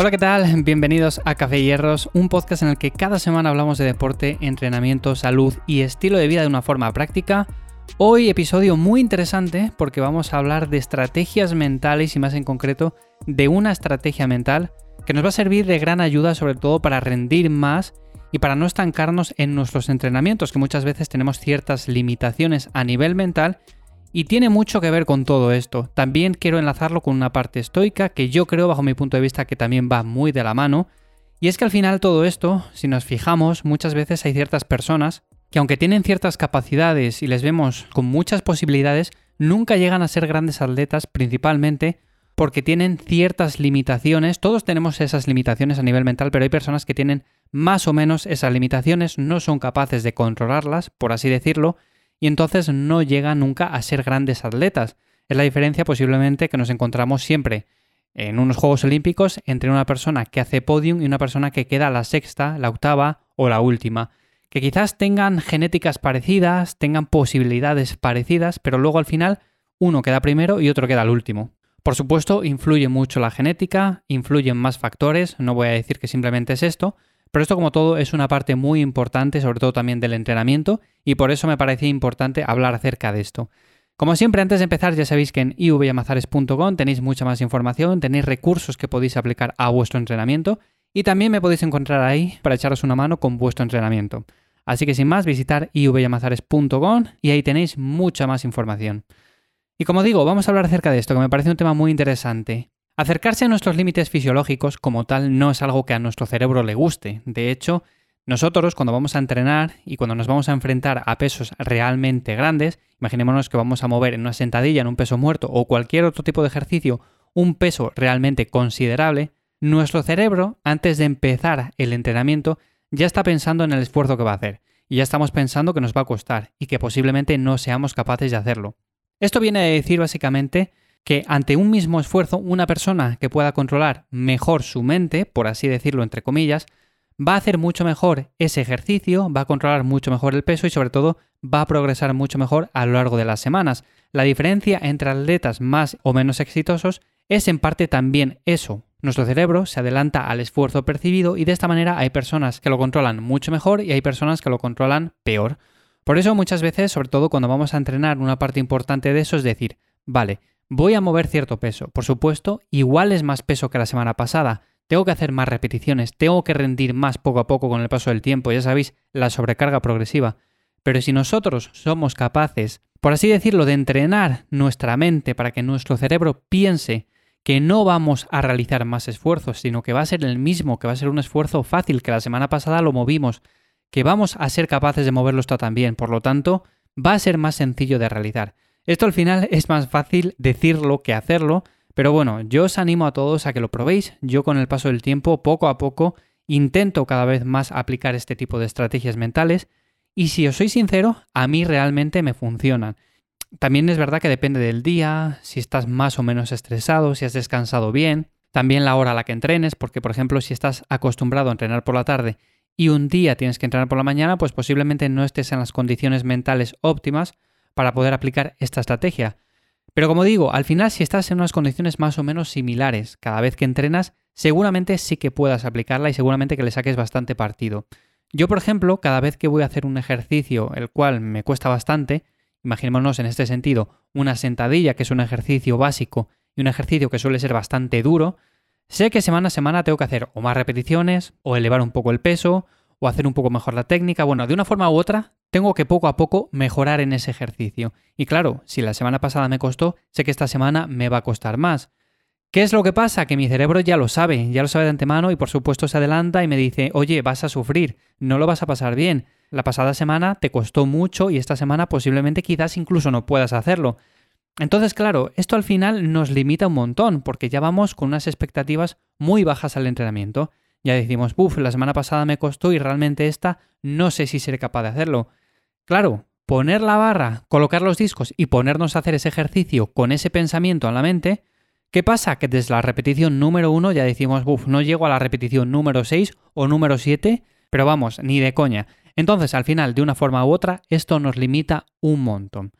Hola, ¿qué tal? Bienvenidos a Café Hierros, un podcast en el que cada semana hablamos de deporte, entrenamiento, salud y estilo de vida de una forma práctica. Hoy episodio muy interesante porque vamos a hablar de estrategias mentales y más en concreto de una estrategia mental que nos va a servir de gran ayuda sobre todo para rendir más y para no estancarnos en nuestros entrenamientos, que muchas veces tenemos ciertas limitaciones a nivel mental y tiene mucho que ver con todo esto. También quiero enlazarlo con una parte estoica que yo creo bajo mi punto de vista que también va muy de la mano. Y es que al final todo esto, si nos fijamos, muchas veces hay ciertas personas que aunque tienen ciertas capacidades y les vemos con muchas posibilidades, nunca llegan a ser grandes atletas principalmente porque tienen ciertas limitaciones. Todos tenemos esas limitaciones a nivel mental, pero hay personas que tienen más o menos esas limitaciones, no son capaces de controlarlas, por así decirlo, y entonces no llegan nunca a ser grandes atletas. Es la diferencia posiblemente que nos encontramos siempre en unos Juegos Olímpicos entre una persona que hace podium y una persona que queda la sexta, la octava o la última. Que quizás tengan genéticas parecidas, tengan posibilidades parecidas, pero luego al final uno queda primero y otro queda al último. Por supuesto, influye mucho la genética, influyen más factores, no voy a decir que simplemente es esto, pero esto como todo es una parte muy importante, sobre todo también del entrenamiento, y por eso me parecía importante hablar acerca de esto. Como siempre, antes de empezar, ya sabéis que en ivyamazares.com tenéis mucha más información, tenéis recursos que podéis aplicar a vuestro entrenamiento y también me podéis encontrar ahí para echaros una mano con vuestro entrenamiento. Así que sin más, visitar ivyamazares.com y ahí tenéis mucha más información. Y como digo, vamos a hablar acerca de esto, que me parece un tema muy interesante. Acercarse a nuestros límites fisiológicos como tal no es algo que a nuestro cerebro le guste. De hecho, nosotros cuando vamos a entrenar y cuando nos vamos a enfrentar a pesos realmente grandes, imaginémonos que vamos a mover en una sentadilla, en un peso muerto o cualquier otro tipo de ejercicio un peso realmente considerable, nuestro cerebro, antes de empezar el entrenamiento, ya está pensando en el esfuerzo que va a hacer y ya estamos pensando que nos va a costar y que posiblemente no seamos capaces de hacerlo. Esto viene a decir básicamente que ante un mismo esfuerzo, una persona que pueda controlar mejor su mente, por así decirlo entre comillas, va a hacer mucho mejor ese ejercicio, va a controlar mucho mejor el peso y sobre todo va a progresar mucho mejor a lo largo de las semanas. La diferencia entre atletas más o menos exitosos es en parte también eso. Nuestro cerebro se adelanta al esfuerzo percibido y de esta manera hay personas que lo controlan mucho mejor y hay personas que lo controlan peor. Por eso muchas veces, sobre todo cuando vamos a entrenar, una parte importante de eso es decir, vale, Voy a mover cierto peso. Por supuesto, igual es más peso que la semana pasada. Tengo que hacer más repeticiones, tengo que rendir más poco a poco con el paso del tiempo, ya sabéis, la sobrecarga progresiva. Pero si nosotros somos capaces, por así decirlo, de entrenar nuestra mente para que nuestro cerebro piense que no vamos a realizar más esfuerzos, sino que va a ser el mismo, que va a ser un esfuerzo fácil, que la semana pasada lo movimos, que vamos a ser capaces de moverlo esto también, por lo tanto, va a ser más sencillo de realizar. Esto al final es más fácil decirlo que hacerlo, pero bueno, yo os animo a todos a que lo probéis. Yo con el paso del tiempo, poco a poco, intento cada vez más aplicar este tipo de estrategias mentales y si os soy sincero, a mí realmente me funcionan. También es verdad que depende del día, si estás más o menos estresado, si has descansado bien, también la hora a la que entrenes, porque por ejemplo si estás acostumbrado a entrenar por la tarde y un día tienes que entrenar por la mañana, pues posiblemente no estés en las condiciones mentales óptimas para poder aplicar esta estrategia. Pero como digo, al final si estás en unas condiciones más o menos similares cada vez que entrenas, seguramente sí que puedas aplicarla y seguramente que le saques bastante partido. Yo, por ejemplo, cada vez que voy a hacer un ejercicio el cual me cuesta bastante, imaginémonos en este sentido una sentadilla que es un ejercicio básico y un ejercicio que suele ser bastante duro, sé que semana a semana tengo que hacer o más repeticiones, o elevar un poco el peso, o hacer un poco mejor la técnica, bueno, de una forma u otra tengo que poco a poco mejorar en ese ejercicio. Y claro, si la semana pasada me costó, sé que esta semana me va a costar más. ¿Qué es lo que pasa? Que mi cerebro ya lo sabe, ya lo sabe de antemano y por supuesto se adelanta y me dice, oye, vas a sufrir, no lo vas a pasar bien. La pasada semana te costó mucho y esta semana posiblemente quizás incluso no puedas hacerlo. Entonces, claro, esto al final nos limita un montón porque ya vamos con unas expectativas muy bajas al entrenamiento. Ya decimos, uff, la semana pasada me costó y realmente esta no sé si seré capaz de hacerlo. Claro, poner la barra, colocar los discos y ponernos a hacer ese ejercicio con ese pensamiento en la mente, ¿qué pasa? Que desde la repetición número uno ya decimos, uff, no llego a la repetición número 6 o número 7, pero vamos, ni de coña. Entonces, al final, de una forma u otra, esto nos limita un montón.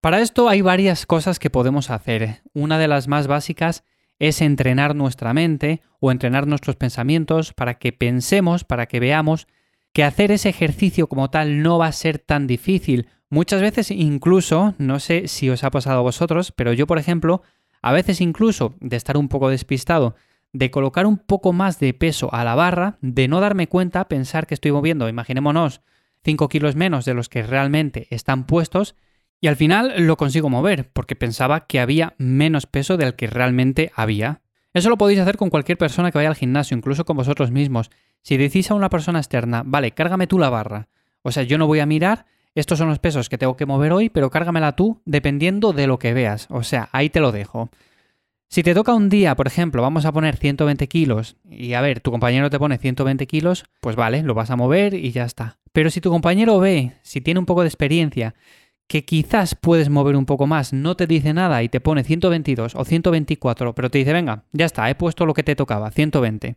Para esto hay varias cosas que podemos hacer. Una de las más básicas es entrenar nuestra mente o entrenar nuestros pensamientos para que pensemos, para que veamos que hacer ese ejercicio como tal no va a ser tan difícil. Muchas veces incluso, no sé si os ha pasado a vosotros, pero yo por ejemplo, a veces incluso de estar un poco despistado, de colocar un poco más de peso a la barra, de no darme cuenta, pensar que estoy moviendo, imaginémonos, 5 kilos menos de los que realmente están puestos, y al final lo consigo mover, porque pensaba que había menos peso del que realmente había. Eso lo podéis hacer con cualquier persona que vaya al gimnasio, incluso con vosotros mismos. Si decís a una persona externa, vale, cárgame tú la barra. O sea, yo no voy a mirar, estos son los pesos que tengo que mover hoy, pero cárgamela tú dependiendo de lo que veas. O sea, ahí te lo dejo. Si te toca un día, por ejemplo, vamos a poner 120 kilos y a ver, tu compañero te pone 120 kilos, pues vale, lo vas a mover y ya está. Pero si tu compañero ve, si tiene un poco de experiencia, que quizás puedes mover un poco más, no te dice nada y te pone 122 o 124, pero te dice, venga, ya está, he puesto lo que te tocaba, 120.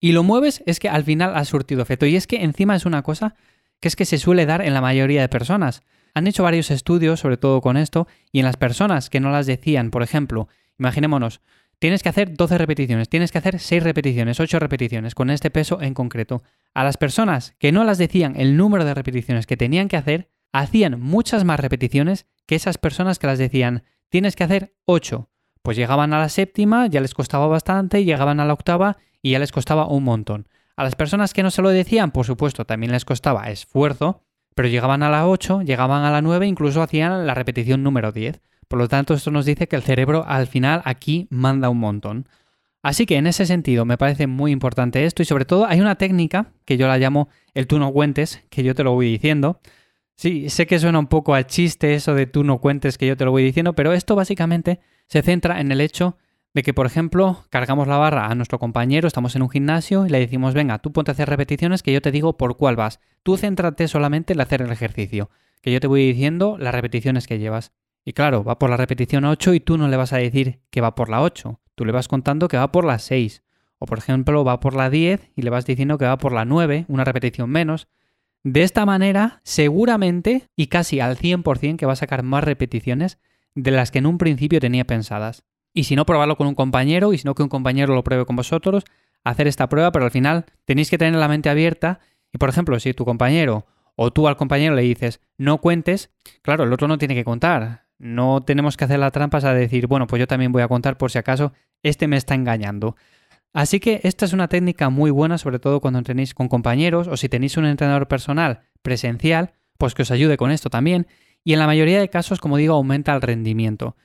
Y lo mueves, es que al final ha surtido efecto. Y es que encima es una cosa que es que se suele dar en la mayoría de personas. Han hecho varios estudios, sobre todo con esto, y en las personas que no las decían, por ejemplo, imaginémonos, tienes que hacer 12 repeticiones, tienes que hacer 6 repeticiones, 8 repeticiones, con este peso en concreto. A las personas que no las decían el número de repeticiones que tenían que hacer, hacían muchas más repeticiones que esas personas que las decían, tienes que hacer 8. Pues llegaban a la séptima, ya les costaba bastante, llegaban a la octava y ya les costaba un montón. A las personas que no se lo decían, por supuesto, también les costaba esfuerzo, pero llegaban a la 8, llegaban a la 9, incluso hacían la repetición número 10. Por lo tanto, esto nos dice que el cerebro al final aquí manda un montón. Así que en ese sentido me parece muy importante esto y sobre todo hay una técnica que yo la llamo el tú no que yo te lo voy diciendo, Sí, sé que suena un poco a chiste eso de tú no cuentes que yo te lo voy diciendo, pero esto básicamente se centra en el hecho de que, por ejemplo, cargamos la barra a nuestro compañero, estamos en un gimnasio y le decimos, venga, tú ponte a hacer repeticiones que yo te digo por cuál vas. Tú céntrate solamente en hacer el ejercicio, que yo te voy diciendo las repeticiones que llevas. Y claro, va por la repetición 8 y tú no le vas a decir que va por la 8, tú le vas contando que va por la 6. O por ejemplo, va por la 10 y le vas diciendo que va por la 9, una repetición menos. De esta manera, seguramente y casi al 100% que va a sacar más repeticiones de las que en un principio tenía pensadas. Y si no, probarlo con un compañero y si no, que un compañero lo pruebe con vosotros, hacer esta prueba, pero al final tenéis que tener la mente abierta y, por ejemplo, si tu compañero o tú al compañero le dices no cuentes, claro, el otro no tiene que contar. No tenemos que hacer la trampa a decir, bueno, pues yo también voy a contar por si acaso este me está engañando. Así que esta es una técnica muy buena, sobre todo cuando entrenéis con compañeros o si tenéis un entrenador personal presencial, pues que os ayude con esto también. Y en la mayoría de casos, como digo, aumenta el rendimiento.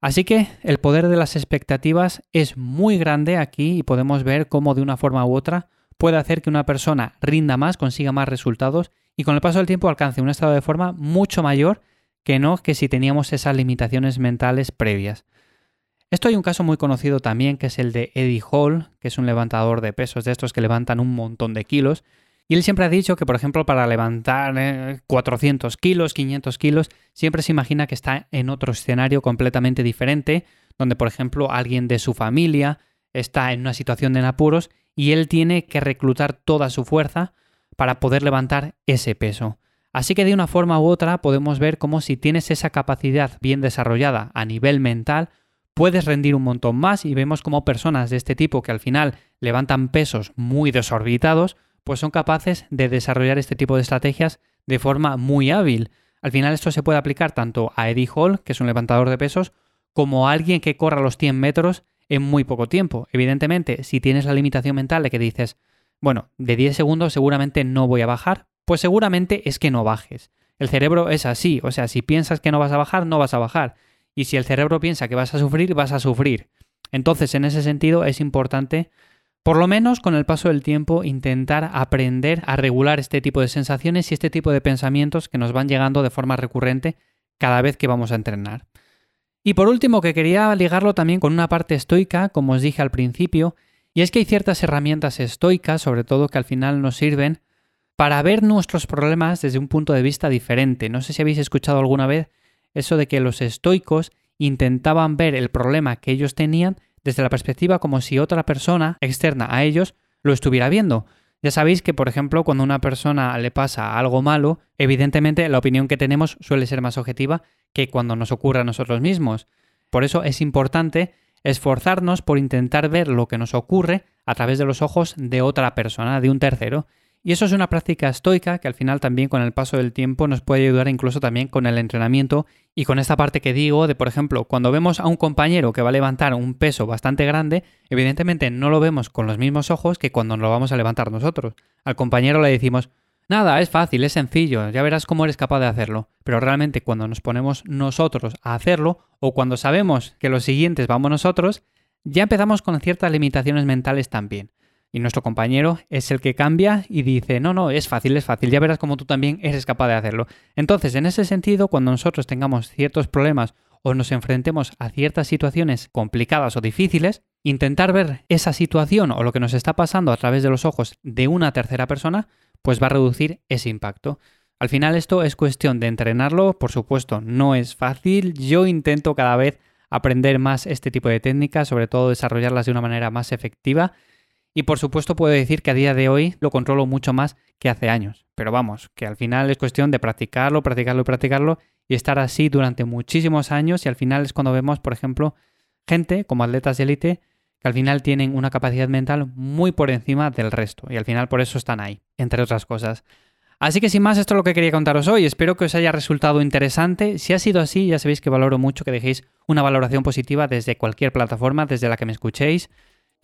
Así que el poder de las expectativas es muy grande aquí y podemos ver cómo de una forma u otra puede hacer que una persona rinda más, consiga más resultados y con el paso del tiempo alcance un estado de forma mucho mayor que no que si teníamos esas limitaciones mentales previas. Esto hay un caso muy conocido también, que es el de Eddie Hall, que es un levantador de pesos de estos que levantan un montón de kilos. Y él siempre ha dicho que, por ejemplo, para levantar 400 eh, kilos, 500 kilos, siempre se imagina que está en otro escenario completamente diferente, donde, por ejemplo, alguien de su familia está en una situación de apuros y él tiene que reclutar toda su fuerza para poder levantar ese peso. Así que de una forma u otra podemos ver cómo si tienes esa capacidad bien desarrollada a nivel mental, puedes rendir un montón más y vemos como personas de este tipo que al final levantan pesos muy desorbitados, pues son capaces de desarrollar este tipo de estrategias de forma muy hábil. Al final esto se puede aplicar tanto a Eddie Hall, que es un levantador de pesos, como a alguien que corra los 100 metros en muy poco tiempo. Evidentemente, si tienes la limitación mental de que dices, bueno, de 10 segundos seguramente no voy a bajar, pues seguramente es que no bajes. El cerebro es así, o sea, si piensas que no vas a bajar, no vas a bajar. Y si el cerebro piensa que vas a sufrir, vas a sufrir. Entonces, en ese sentido, es importante, por lo menos con el paso del tiempo, intentar aprender a regular este tipo de sensaciones y este tipo de pensamientos que nos van llegando de forma recurrente cada vez que vamos a entrenar. Y por último, que quería ligarlo también con una parte estoica, como os dije al principio, y es que hay ciertas herramientas estoicas, sobre todo, que al final nos sirven para ver nuestros problemas desde un punto de vista diferente. No sé si habéis escuchado alguna vez eso de que los estoicos intentaban ver el problema que ellos tenían desde la perspectiva como si otra persona externa a ellos lo estuviera viendo. Ya sabéis que, por ejemplo, cuando a una persona le pasa algo malo, evidentemente la opinión que tenemos suele ser más objetiva que cuando nos ocurre a nosotros mismos. Por eso es importante esforzarnos por intentar ver lo que nos ocurre a través de los ojos de otra persona, de un tercero. Y eso es una práctica estoica que al final también con el paso del tiempo nos puede ayudar incluso también con el entrenamiento y con esta parte que digo de, por ejemplo, cuando vemos a un compañero que va a levantar un peso bastante grande, evidentemente no lo vemos con los mismos ojos que cuando lo vamos a levantar nosotros. Al compañero le decimos, nada, es fácil, es sencillo, ya verás cómo eres capaz de hacerlo. Pero realmente cuando nos ponemos nosotros a hacerlo o cuando sabemos que los siguientes vamos nosotros, ya empezamos con ciertas limitaciones mentales también. Y nuestro compañero es el que cambia y dice, no, no, es fácil, es fácil, ya verás cómo tú también eres capaz de hacerlo. Entonces, en ese sentido, cuando nosotros tengamos ciertos problemas o nos enfrentemos a ciertas situaciones complicadas o difíciles, intentar ver esa situación o lo que nos está pasando a través de los ojos de una tercera persona, pues va a reducir ese impacto. Al final esto es cuestión de entrenarlo, por supuesto, no es fácil, yo intento cada vez aprender más este tipo de técnicas, sobre todo desarrollarlas de una manera más efectiva y por supuesto puedo decir que a día de hoy lo controlo mucho más que hace años. Pero vamos, que al final es cuestión de practicarlo, practicarlo y practicarlo y estar así durante muchísimos años y al final es cuando vemos, por ejemplo, gente como atletas de élite que al final tienen una capacidad mental muy por encima del resto y al final por eso están ahí, entre otras cosas. Así que sin más, esto es lo que quería contaros hoy. Espero que os haya resultado interesante. Si ha sido así, ya sabéis que valoro mucho que dejéis una valoración positiva desde cualquier plataforma, desde la que me escuchéis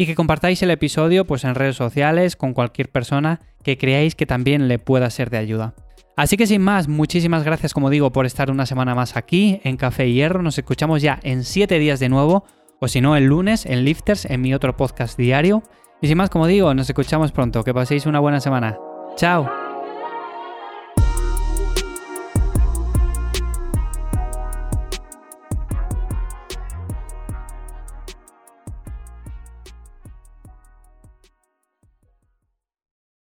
y que compartáis el episodio pues en redes sociales con cualquier persona que creáis que también le pueda ser de ayuda. Así que sin más, muchísimas gracias como digo por estar una semana más aquí en Café Hierro. Nos escuchamos ya en 7 días de nuevo, o si no el lunes en Lifters, en mi otro podcast diario. Y sin más como digo, nos escuchamos pronto. Que paséis una buena semana. Chao.